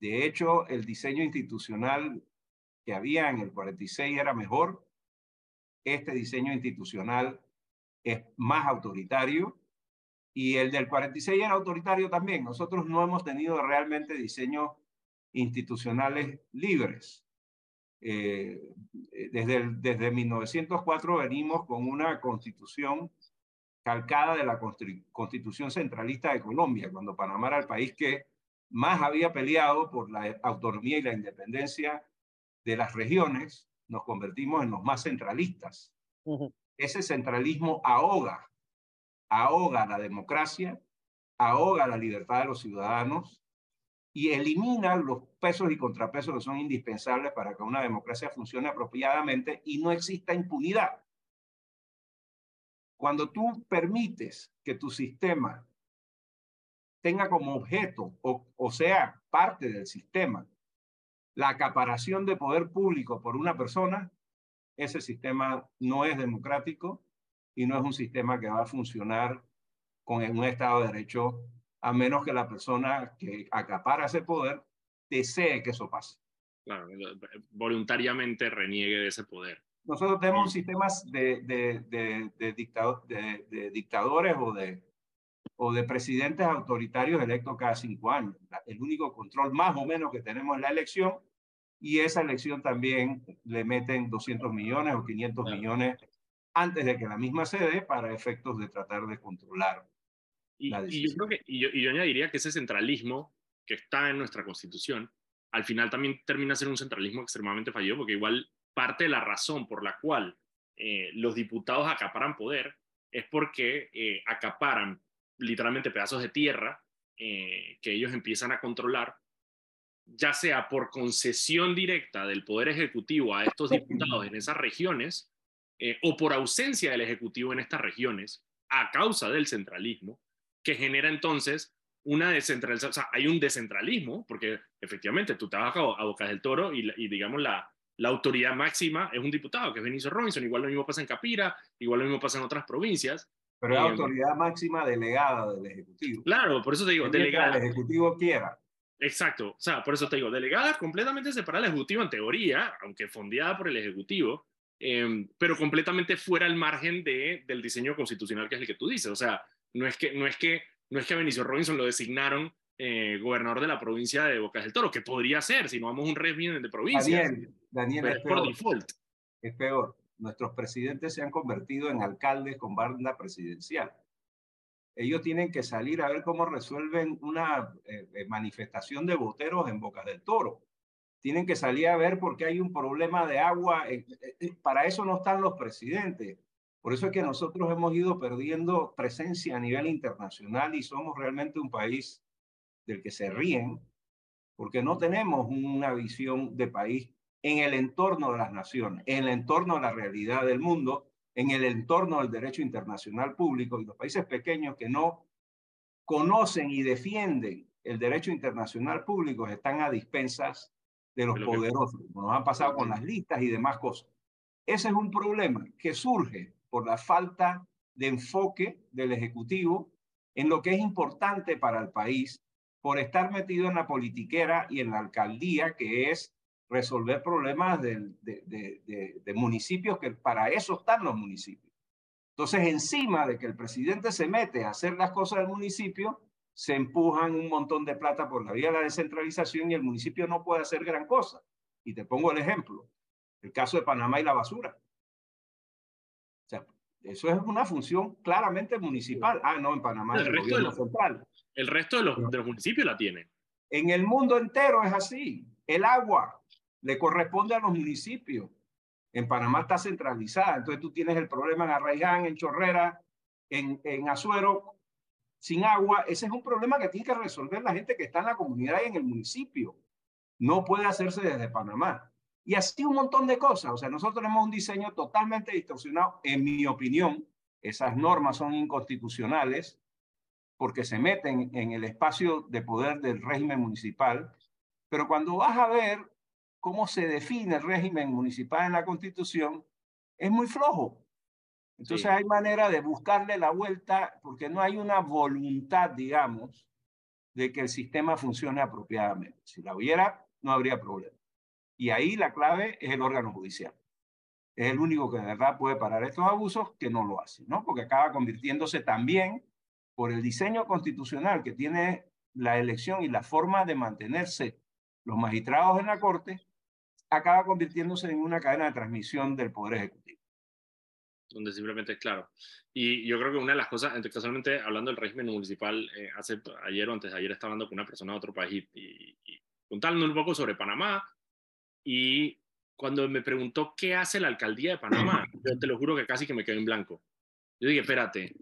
De hecho, el diseño institucional que había en el 46 era mejor. Este diseño institucional es más autoritario y el del 46 era autoritario también. Nosotros no hemos tenido realmente diseños institucionales libres. Eh, desde, desde 1904 venimos con una constitución calcada de la constitución centralista de Colombia, cuando Panamá era el país que más había peleado por la autonomía y la independencia de las regiones, nos convertimos en los más centralistas. Ese centralismo ahoga, ahoga la democracia, ahoga la libertad de los ciudadanos y elimina los pesos y contrapesos que son indispensables para que una democracia funcione apropiadamente y no exista impunidad. Cuando tú permites que tu sistema tenga como objeto, o, o sea, parte del sistema, la acaparación de poder público por una persona, ese sistema no es democrático y no es un sistema que va a funcionar con un Estado de Derecho, a menos que la persona que acapara ese poder desee que eso pase. Claro, voluntariamente reniegue de ese poder. Nosotros tenemos sistemas de, de, de, de, dictadores o de, o de presidentes autoritarios electos cada cinco años. El único control más o menos que tenemos es la elección y esa elección también le meten 200 millones o 500 millones antes de que la misma se dé para efectos de tratar de controlar y, la decisión. Y yo, creo que, y yo, y yo añadiría que ese centralismo que está en nuestra constitución, al final también termina siendo un centralismo extremadamente fallido, porque igual parte de la razón por la cual eh, los diputados acaparan poder es porque eh, acaparan literalmente pedazos de tierra eh, que ellos empiezan a controlar, ya sea por concesión directa del Poder Ejecutivo a estos diputados en esas regiones o por ausencia del Ejecutivo en estas regiones a causa del centralismo, que genera entonces una descentralización, o sea, hay un descentralismo, porque efectivamente tú te vas a Bocas del Toro y, y digamos la, la autoridad máxima es un diputado, que es Benicio Robinson. Igual lo mismo pasa en Capira, igual lo mismo pasa en otras provincias. Pero es la eh, autoridad máxima delegada del Ejecutivo. Claro, por eso te digo, delegada. el Ejecutivo quiera. Exacto, o sea, por eso te digo, delegada completamente separada del Ejecutivo en teoría, aunque fondeada por el Ejecutivo, em, pero completamente fuera al margen de, del diseño constitucional que es el que tú dices. O sea, no es que, no es que, no es que a Benicio Robinson lo designaron eh, gobernador de la provincia de Bocas del Toro, que podría ser si no vamos a un régimen de provincia. Daniel, Daniel es, peor, por default. Es peor. Nuestros presidentes se han convertido en alcaldes con banda presidencial. Ellos tienen que salir a ver cómo resuelven una eh, eh, manifestación de voteros en Bocas del Toro. Tienen que salir a ver por qué hay un problema de agua. para eso no están los presidentes. Por eso es que nosotros hemos ido perdiendo presencia a nivel internacional y somos realmente un país del que se ríen, porque no tenemos una visión de país en el entorno de las naciones, en el entorno de la realidad del mundo, en el entorno del derecho internacional público y los países pequeños que no conocen y defienden el derecho internacional público están a dispensas de los poderosos, como nos han pasado con las listas y demás cosas. Ese es un problema que surge por la falta de enfoque del Ejecutivo en lo que es importante para el país por estar metido en la politiquera y en la alcaldía, que es resolver problemas de, de, municipios, que para eso están los municipios. Entonces, encima de que el presidente se mete a hacer las cosas del municipio, se empujan un montón de plata por la vía de la descentralización y el municipio no puede hacer gran cosa. Y te pongo el ejemplo, el caso de Panamá y la basura. O sea, eso es una función claramente municipal. Ah, no, en Panamá el, resto de central. El resto de los, de los municipios la tienen. En el mundo entero es así. El agua le corresponde a los municipios. En Panamá está centralizada. Entonces tú tienes el problema en Arraiján, en Chorrera, en, en Azuero, sin agua. Ese es un problema que tiene que resolver la gente que está en la comunidad y en el municipio. No puede hacerse desde Panamá. Y así un montón de cosas. O sea, nosotros tenemos un diseño totalmente distorsionado. En mi opinión, esas normas son inconstitucionales porque se meten en el espacio de poder del régimen municipal, pero cuando vas a ver cómo se define el régimen municipal en la Constitución, es muy flojo. Entonces hay manera de buscarle la vuelta porque no hay una voluntad, digamos, de que el sistema funcione apropiadamente. Si la hubiera, no habría problema. Y ahí la clave es el órgano judicial. Es el único que de verdad puede parar estos abusos que no lo hace, ¿no? Porque acaba convirtiéndose también por el diseño constitucional que tiene la elección y la forma de mantenerse los magistrados en la Corte, acaba convirtiéndose en una cadena de transmisión del Poder Ejecutivo. Donde simplemente es claro. Y yo creo que una de las cosas, casualmente hablando del régimen municipal, eh, hace, ayer o antes de ayer estaba hablando con una persona de otro país y, y, contando un poco sobre Panamá. Y cuando me preguntó qué hace la alcaldía de Panamá, (clears throat) yo te lo juro que casi que me quedé en blanco. Yo dije, espérate,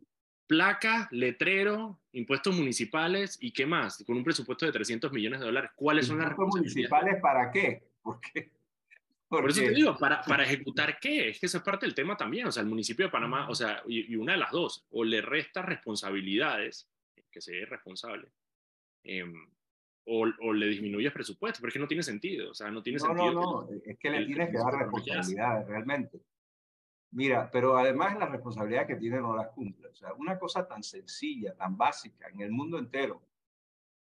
placa, letrero, impuestos municipales y qué más, con un presupuesto de 300 millones de dólares. ¿Cuáles son las responsabilidades? municipales para qué? ¿Por qué? Por eso te digo, ¿para, ¿para ejecutar qué? Es que eso es parte del tema también. O sea, el municipio de Panamá, o sea, y, una de las dos, o le resta responsabilidades, que sea responsable, eh, o, o, le disminuyes presupuesto, porque no tiene sentido. O sea, no tiene no, sentido. No, no, es que le tienes que dar responsabilidades realmente. Mira, pero además la responsabilidad que tiene no las cumple. O sea, una cosa tan sencilla, tan básica en el mundo entero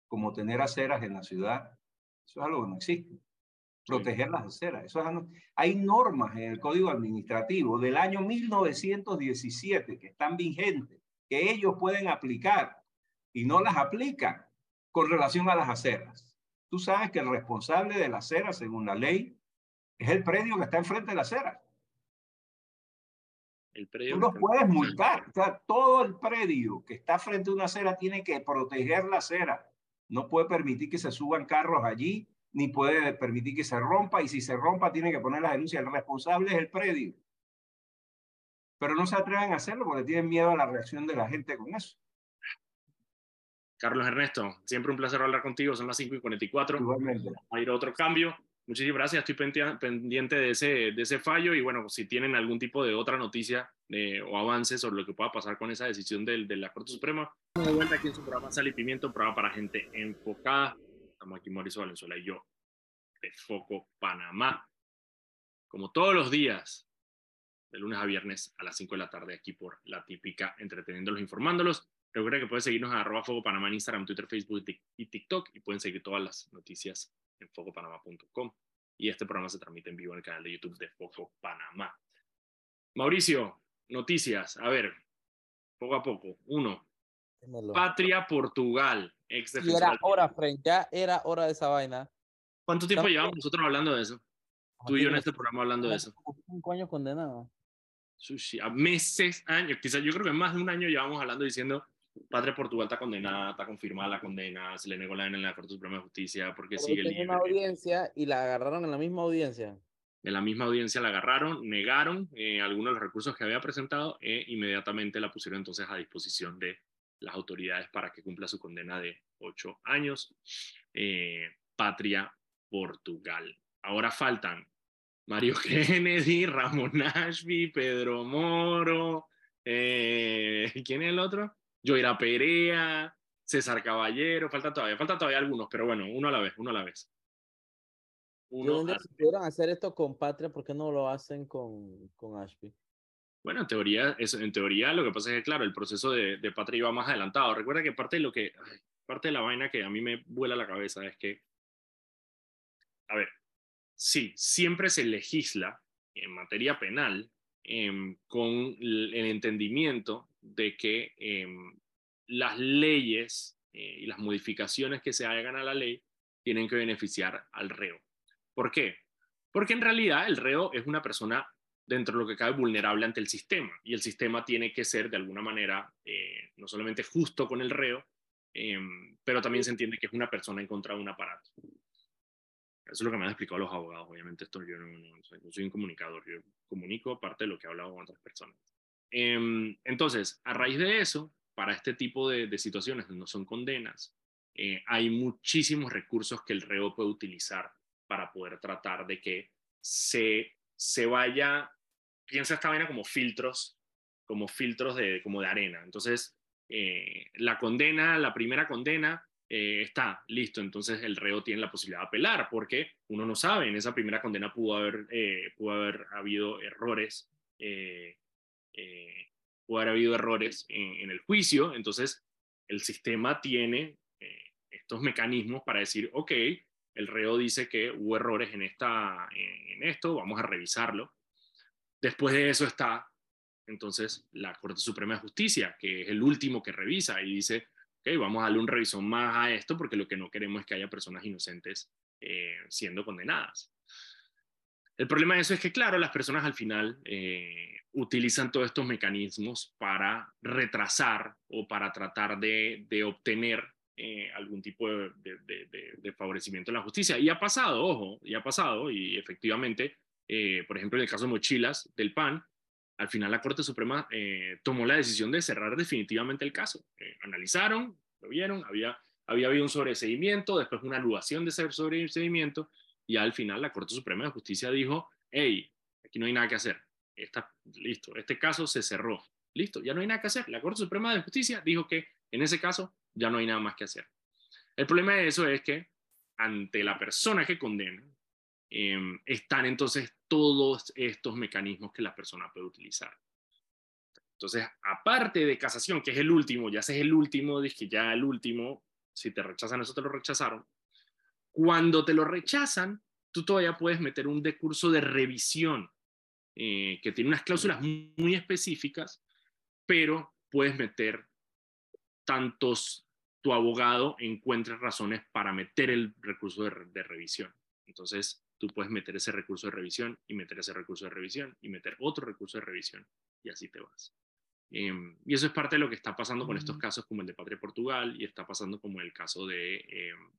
como tener aceras en la ciudad, eso es algo que no existe. Proteger las aceras. Eso es, hay normas en el Código Administrativo del año 1917 que están vigentes, que ellos pueden aplicar y no las aplican con relación a las aceras. Tú sabes que el responsable de la acera, según la ley, es el predio que está enfrente de la acera. El predio Tú los puedes multar. O sea, todo el predio que está frente a una acera tiene que proteger la acera. No puede permitir que se suban carros allí, ni puede permitir que se rompa. Y si se rompa, tiene que poner la denuncia. El responsable es el predio. Pero no se atreven a hacerlo porque tienen miedo a la reacción de la gente con eso. Carlos Ernesto, siempre un placer hablar contigo. Son las 5 y 44. Igualmente. Va a ir otro cambio. Muchísimas gracias, estoy pendiente de ese, de ese fallo y bueno, si tienen algún tipo de otra noticia eh, o avance sobre lo que pueda pasar con esa decisión del, de la Corte Suprema, de vuelta aquí en su programa Sal y Pimiento, programa para gente enfocada. Estamos aquí Mauricio Valenzuela y yo, de Foco Panamá. Como todos los días, de lunes a viernes a las 5 de la tarde, aquí por La Típica, entreteniéndolos, informándolos. Recuerda que pueden seguirnos a Foco Panamá en Instagram, Twitter, Facebook y TikTok y pueden seguir todas las noticias en focopanamá.com. Y este programa se transmite en vivo en el canal de YouTube de Foco Panamá. Mauricio, noticias. A ver, poco a poco. Uno, Patria Portugal. Ex era hora, Frank, ya era hora de esa vaina. ¿Cuánto tiempo llevamos nosotros hablando de eso? Tú y yo en este programa hablando de eso. Cinco años condenado. Sushi, a meses, años, quizás yo creo que más de un año llevamos hablando diciendo Padre Portugal está condenada, está confirmada la condena, se le negó la en la Corte Suprema de Justicia porque sigue libre. una audiencia y la agarraron en la misma audiencia. En la misma audiencia la agarraron, negaron eh, algunos de los recursos que había presentado e inmediatamente la pusieron entonces a disposición de las autoridades para que cumpla su condena de ocho años. Eh, Patria Portugal. Ahora faltan Mario (laughs) Kennedy, Ramón Ashby, Pedro Moro. Eh, ¿Quién es el otro? Joira Perea, César Caballero, falta todavía, falta todavía algunos, pero bueno, uno a la vez, uno a la vez. Uno si pudieran hacer esto con Patria, ¿por qué no lo hacen con, con Ashby? Bueno, en teoría, eso, en teoría lo que pasa es que, claro, el proceso de, de Patria iba más adelantado. Recuerda que parte de lo que, parte de la vaina que a mí me vuela la cabeza es que, a ver, sí, siempre se legisla en materia penal em, con el entendimiento de que em, las leyes eh, y las modificaciones que se hagan a la ley tienen que beneficiar al reo. ¿Por qué? Porque en realidad el reo es una persona dentro de lo que cabe vulnerable ante el sistema y el sistema tiene que ser de alguna manera eh, no solamente justo con el reo, em, pero también se entiende que es una persona en contra de un aparato. Eso es lo que me han explicado los abogados. Obviamente, esto yo no, soy, no soy un comunicador, yo comunico parte de lo que he hablado con otras personas. Em, entonces, a raíz de eso, para este tipo de, situaciones que no son condenas, eh, hay muchísimos recursos que el reo puede utilizar para poder tratar de que se, se vaya, piensa esta vaina como filtros, como filtros de, como de arena. Entonces, eh, la condena, la primera condena, eh, está listo, entonces el reo tiene la posibilidad de apelar, porque uno no sabe, en esa primera condena pudo haber, eh, pudo haber habido errores, pudo haber habido errores en, el juicio, entonces el sistema tiene estos mecanismos para decir, ok, el reo dice que hubo errores en, esta, en esto, vamos a revisarlo. Después de eso está entonces la Corte Suprema de Justicia, que es el último que revisa y dice, ok, vamos a darle un revisón más a esto porque lo que no queremos es que haya personas inocentes eh, siendo condenadas. El problema de eso es que, claro, las personas al final eh, utilizan todos estos mecanismos para retrasar o para tratar de, obtener eh, algún tipo de, de, favorecimiento en la justicia. Y ha pasado, ojo, y ha pasado, y efectivamente, por ejemplo, en el caso de Mochilas del PAN, al final la Corte Suprema eh, tomó la decisión de cerrar definitivamente el caso. Eh, analizaron, lo vieron, había, había habido un sobreseguimiento, después una anulación de ese sobreseguimiento, y al final la Corte Suprema de Justicia dijo, hey, aquí no hay nada que hacer, está listo, este caso se cerró, listo, ya no hay nada que hacer. La Corte Suprema de Justicia dijo que en ese caso ya no hay nada más que hacer. El problema de eso es que ante la persona que condena, Em, están entonces todos estos mecanismos que la persona puede utilizar. Entonces, aparte de casación, que es el último, ya es el último, que ya el último, si te rechazan eso te lo rechazaron, cuando te lo rechazan, tú todavía puedes meter un decurso de revisión eh, que tiene unas cláusulas muy, específicas, pero puedes meter tantos tu abogado encuentre razones para meter el recurso de revisión. Entonces, tú puedes meter ese recurso de revisión y meter ese recurso de revisión y meter otro recurso de revisión y así te vas. Em, y eso es parte de lo que está pasando con estos casos como el de Patria Portugal y está pasando como el caso de, em,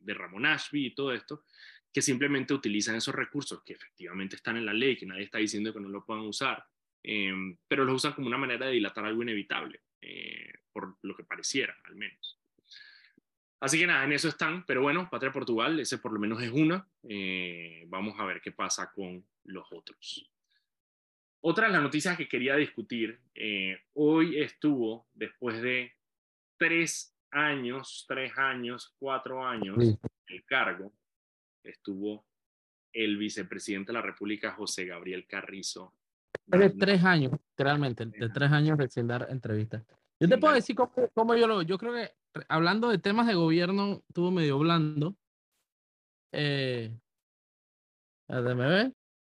de, Ramón Ashby y todo esto, que simplemente utilizan esos recursos que efectivamente están en la ley, que nadie está diciendo que no lo puedan usar, em, pero los usan como una manera de dilatar algo inevitable, eh, por lo que pareciera al menos. Así que nada, en eso están, pero bueno, Patria Portugal, ese por lo menos es una. Eh, vamos a ver qué pasa con los otros. Otra de las noticias que quería discutir, eh, hoy estuvo, después de tres años, tres años, cuatro años, el cargo, estuvo el vicepresidente de la República, José Gabriel Carrizo. De tres años, literalmente, de tres años sin dar entrevistas. Yo te puedo decir cómo, cómo, yo lo, yo creo que hablando de temas de gobierno, estuvo medio blando. Eh, ¿Me ves?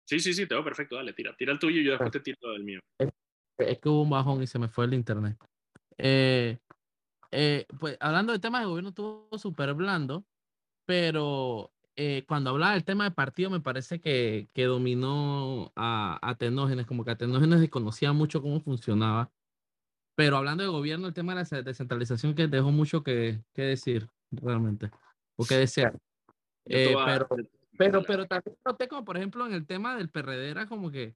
Sí, sí, sí, te veo perfecto. Dale, tira, tira el tuyo y yo después te tiro el mío. Es, que hubo un bajón y se me fue el internet. Eh, eh, pues hablando de temas de gobierno, estuvo súper blando, pero eh, cuando hablaba del tema de partido, me parece que, que dominó a, a Tenógenes, como que a Tenógenes desconocía mucho cómo funcionaba pero hablando de gobierno, el tema de la descentralización que dejó mucho que, que decir, realmente, o que desear. Eh, pero, pero, pero también noté como, por ejemplo, en el tema del PRD era como que,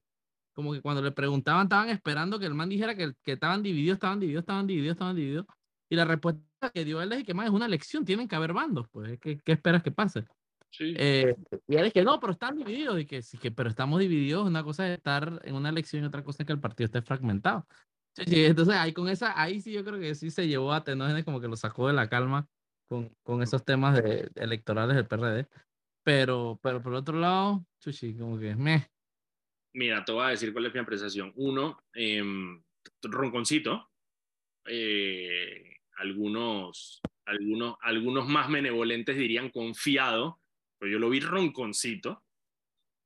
como que cuando le preguntaban, estaban esperando que el man dijera que, que estaban divididos, estaban divididos, estaban divididos, estaban divididos. Y la respuesta que dio él es que más es una elección, tienen que haber bandos, pues, ¿qué, qué esperas que pase? Sí. Eh, y él es que no, pero están divididos, y que sí, que, pero estamos divididos, una cosa es estar en una elección y otra cosa es que el partido esté fragmentado. Entonces ahí con esa, ahí sí yo creo que sí se llevó a Tenógenes como que lo sacó de la calma con, con esos temas de, electorales del PRD. Pero, pero por otro lado, chuchi, como que me. Mira, te voy a decir cuál es mi apreciación. Uno, eh, ronconcito. Eh, algunos, algunos, algunos más benevolentes dirían confiado, pero yo lo vi ronconcito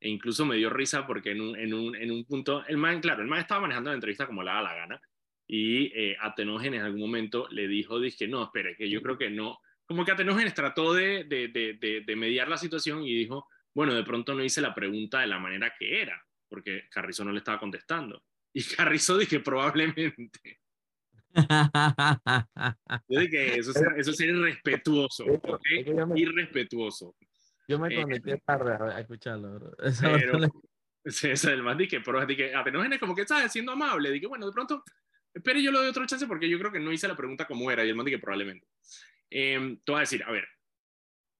e incluso me dio risa porque en un, en un, en un punto, el man, claro, el man estaba manejando la entrevista como le daba la gana, y eh, Atenógenes en algún momento le dijo, dije, no, espere, que yo creo que no, como que Atenógenes trató de, de, de, de, mediar la situación y dijo, bueno, de pronto no hice la pregunta de la manera que era, porque Carrizo no le estaba contestando. (laughs) Y Carrizo dije, probablemente. (laughs) yo dije, eso, eso es irrespetuoso, ¿ok? Irrespetuoso. Yo me eh, conecté tarde a, escucharlo, (laughs) Eso Pero, (laughs) sí, eso el más dije, pero dije, Atenógenes como que estaba siendo amable, dije, bueno, de pronto, espere yo le doy otro chance porque yo creo que no hice la pregunta como era, y el más dije, probablemente. Eh, te voy a decir, a ver,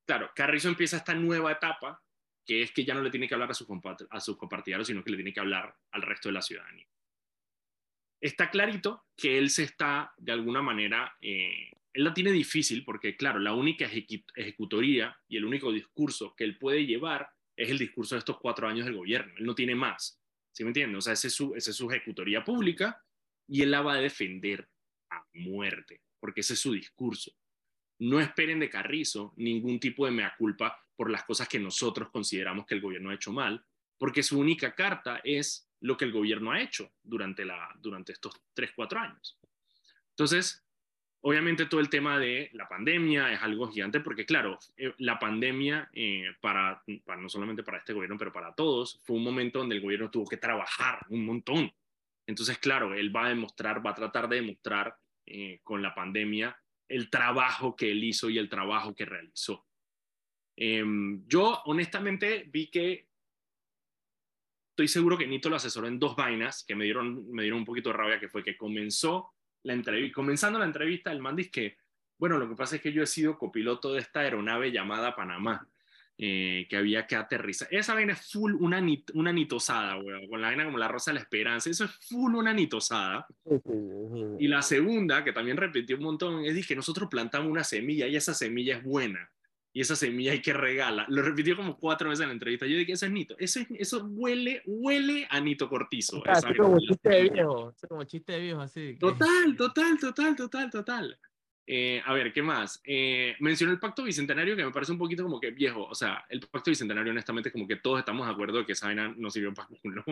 claro, Carrizo empieza esta nueva etapa, que es que ya no le tiene que hablar a sus, a sus compartidarios, sino que le tiene que hablar al resto de la ciudadanía. está clarito que él se está, de alguna manera, eh, él la tiene difícil porque, claro, la única ejecutoría y el único discurso que él puede llevar es el discurso de estos cuatro años del gobierno. Él no tiene más. ¿Sí me entiendes? O sea, esa es su, esa es su ejecutoría pública y él la va a defender a muerte, porque ese es su discurso. No esperen de Carrizo ningún tipo de mea culpa por las cosas que nosotros consideramos que el gobierno ha hecho mal, porque su única carta es lo que el gobierno ha hecho durante, la, durante estos tres, cuatro años. Entonces, obviamente todo el tema de la pandemia es algo gigante porque, claro, eh, la pandemia, eh, para, no solamente para este gobierno, pero para todos, fue un momento donde el gobierno tuvo que trabajar un montón. Entonces, claro, él va a demostrar, va a tratar de demostrar eh, con la pandemia el trabajo que él hizo y el trabajo que realizó. Em, yo honestamente vi que estoy seguro que Nito lo asesoró en dos vainas que me dieron, me dieron un poquito de rabia, que fue que comenzó la entrevista, comenzando la entrevista, el man dice que, bueno, lo que pasa es que yo he sido copiloto de esta aeronave llamada Panamá, eh, que había que aterrizar. Esa vaina es full una, una nitosada, weón, con la vaina como la rosa de la esperanza, eso es full una nitosada. Y la segunda, que también repitió un montón, es que nosotros plantamos una semilla y esa semilla es buena y esa semilla hay que regala. Lo repitió como cuatro veces en la entrevista. Yo dije, eso es Nito. Eso, eso huele, huele a Nito Cortizo. Ah, como chiste de viejo. como chiste de viejo, así. Total, total, total, total, total. Eh, a ver, ¿qué más? Eh, mencionó el pacto bicentenario que me parece un poquito como que viejo. O sea, el pacto bicentenario, honestamente, como que todos estamos de acuerdo de que esa vaina no sirvió para (laughs) uno.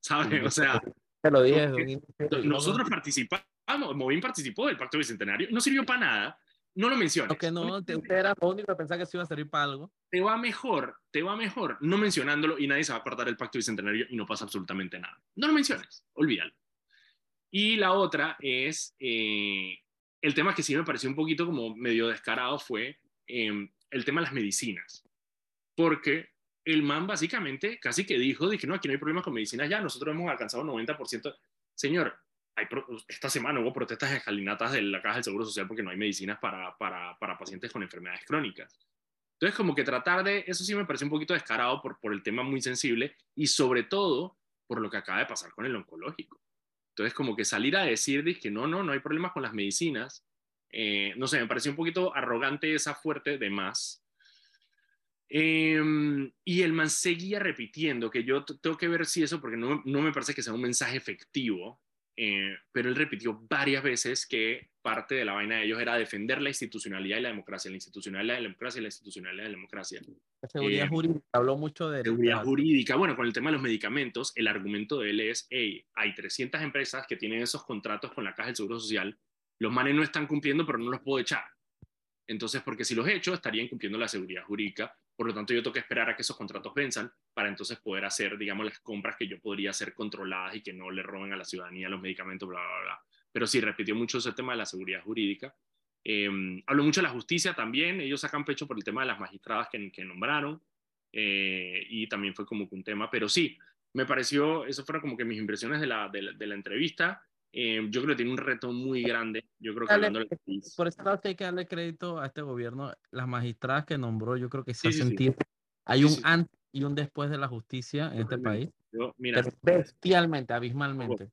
¿Sabes? O sea. Te lo dije. Nosotros participamos, Movin participó del pacto bicentenario. No sirvió para nada no lo menciones. que no, usted era lo único que pensaba que se iba a servir para algo. Te va mejor, te va mejor no mencionándolo y nadie se va a acordar del pacto bicentenario y no pasa absolutamente nada. No lo menciones, olvídalo. Y la otra es, eh, el tema que sí me pareció un poquito como medio descarado fue em, el tema de las medicinas. Porque el man básicamente casi que dijo, dije, no, aquí no hay problema con medicinas ya, nosotros hemos alcanzado 90%. Señor, esta semana hubo protestas escalinatas de la Caja del Seguro Social porque no hay medicinas para, para, para, pacientes con enfermedades crónicas. Entonces, como que tratar de, eso sí me parece un poquito descarado por, por el tema muy sensible y sobre todo por lo que acaba de pasar con el oncológico. Entonces, como que salir a decir que no, no, no hay problemas con las medicinas, eh, no sé, me pareció un poquito arrogante esa fuerte de más. Em, y el man seguía repitiendo que yo tengo que ver si eso, porque no, no me parece que sea un mensaje efectivo, eh, pero él repitió varias veces que parte de la vaina de ellos era defender la institucionalidad y la democracia, la institucionalidad de la democracia y la institucionalidad de la democracia. La seguridad eh, jurídica, habló mucho de... Seguridad jurídica, bueno, con el tema de los medicamentos, el argumento de él es, hey, hay 300 empresas que tienen esos contratos con la Caja del Seguro Social, los manes no están cumpliendo, pero no los puedo echar. Entonces, porque si los he hecho, estarían cumpliendo la seguridad jurídica por lo tanto, yo tengo que esperar a que esos contratos venzan para entonces poder hacer, digamos, las compras que yo podría hacer controladas y que no le roben a la ciudadanía los medicamentos, bla, bla, bla. Pero sí, repitió mucho ese tema de la seguridad jurídica. Eh, habló mucho de la justicia también. Ellos sacan pecho por el tema de las magistradas que, que nombraron. Eh, y también fue como que un tema. Pero sí, me pareció, eso fueron como que mis impresiones de la, de la entrevista. Eh, yo creo que tiene un reto muy grande. Yo creo que por eso lado hay que darle crédito a este gobierno. Las magistradas que nombró, yo creo que se ha sentido. Hay un antes y un después de la justicia en este país. Yo, mira, bestialmente, abismalmente.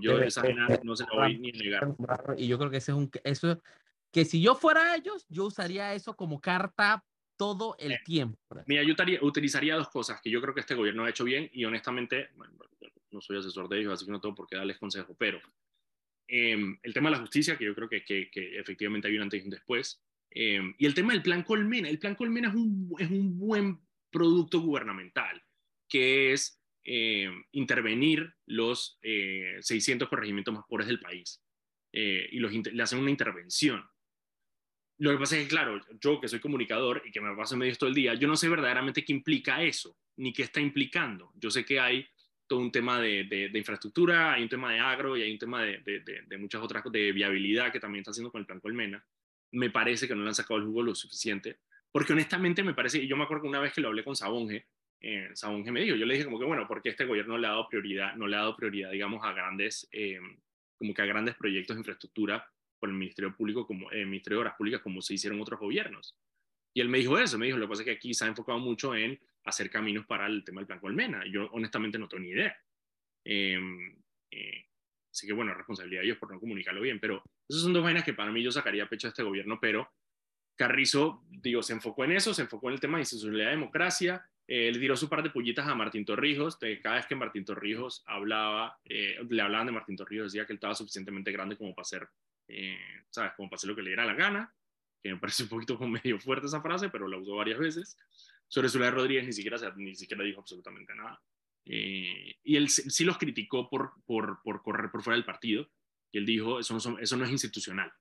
Yo esa no se lo voy ni negar. Y yo creo que ese es un eso que si yo fuera ellos, yo usaría eso como carta todo el tiempo. Mira, yo utilizaría dos cosas que yo creo que este gobierno ha hecho bien y honestamente, no soy asesor de ellos, así que no tengo por qué darles consejo, pero Em, el tema de la justicia, que yo creo que, que, efectivamente hay un antes y un después, em, y el tema del plan Colmena. El plan Colmena es un, es un buen producto gubernamental, que es em, intervenir los 600 eh, corregimientos más pobres del país eh, y los, le hacen una intervención. Lo que pasa es que, claro, yo que soy comunicador y que me paso medios todo el día, yo no sé verdaderamente qué implica eso, ni qué está implicando. Yo sé que hay todo un tema de, de, infraestructura, hay un tema de agro y hay un tema de, de, muchas otras de viabilidad que también está haciendo con el plan Colmena. Me parece que no le han sacado el jugo lo suficiente, porque honestamente me parece, y yo me acuerdo que una vez que lo hablé con Sabonge, eh, Sabonge me dijo, yo le dije como que, bueno, porque este gobierno le ha dado prioridad, no le ha dado prioridad, digamos, a grandes, eh, como que a grandes proyectos de infraestructura por el Ministerio Público, como el eh, Ministerio de Obras Públicas, como se hicieron otros gobiernos. Y él me dijo eso, me dijo, lo que pasa es que aquí se ha enfocado mucho en hacer caminos para el tema del Plan Colmena. Yo honestamente no tengo ni idea. Em, eh, Así que bueno, responsabilidad de ellos por no comunicarlo bien, pero esas son dos vainas que para mí yo sacaría pecho a este gobierno, pero Carrizo, digo, se enfocó en eso, se enfocó en el tema de institucionalidad de democracia, eh, le tiró su par de pullitas a Martín Torrijos, cada vez que Martín Torrijos hablaba, eh, le hablaban de Martín Torrijos, decía que él estaba suficientemente grande como para hacer, eh, ¿sabes? Como para hacer lo que le diera la gana, que me (laughs) parece un poquito medio fuerte esa frase, pero la usó varias veces. Sobre Zulay Rodríguez ni siquiera, ni siquiera dijo absolutamente nada. y él sí los criticó por, por, por correr por fuera del partido, y él dijo, eso no, eso no es institucional.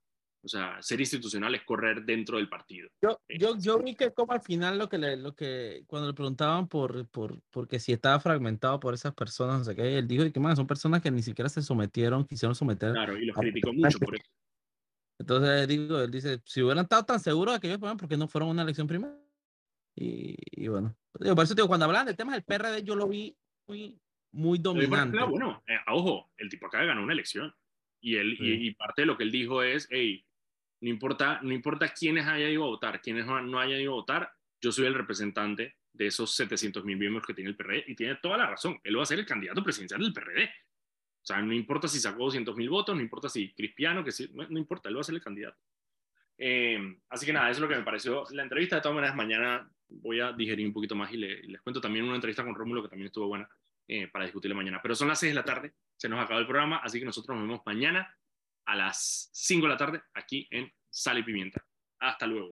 O sea, ser institucional es correr dentro del partido. Yo, eh, yo, yo vi que como al final lo que, le, lo que cuando le preguntaban por, por, porque si estaba fragmentado por esas personas, no sé qué, él dijo que más son personas que ni siquiera se sometieron, quisieron someter. Claro, y los criticó mucho por eso. (laughs) Entonces, digo, él dice, si hubieran estado tan seguros de que ellos ¿por qué no fueron a una elección primero? Y, y bueno, por eso digo, cuando hablan del tema del PRD, yo lo vi muy, muy dominante. bueno, eh, ojo, el tipo acaba de ganar una elección. Y, él, y, y, parte de lo que él dijo es, hey, no importa, no importa quiénes hayan ido a votar, quiénes no hayan ido a votar, yo soy el representante de esos 700 mil miembros que tiene el PRD y tiene toda la razón. Él va a ser el candidato presidencial del PRD. O sea, no importa si sacó 200 mil votos, no importa si Cristiano, que sí, no, importa, él va a ser el candidato. Eh, así que nada, eso es lo que me pareció la entrevista. De todas maneras, mañana voy a digerir un poquito más y les cuento también una entrevista con Rómulo que también estuvo buena eh, para discutirle mañana. Pero son las 6 de la tarde, se nos acaba el programa, así que nosotros nos vemos mañana a las 5 de la tarde aquí en Sal y Pimienta. Hasta luego.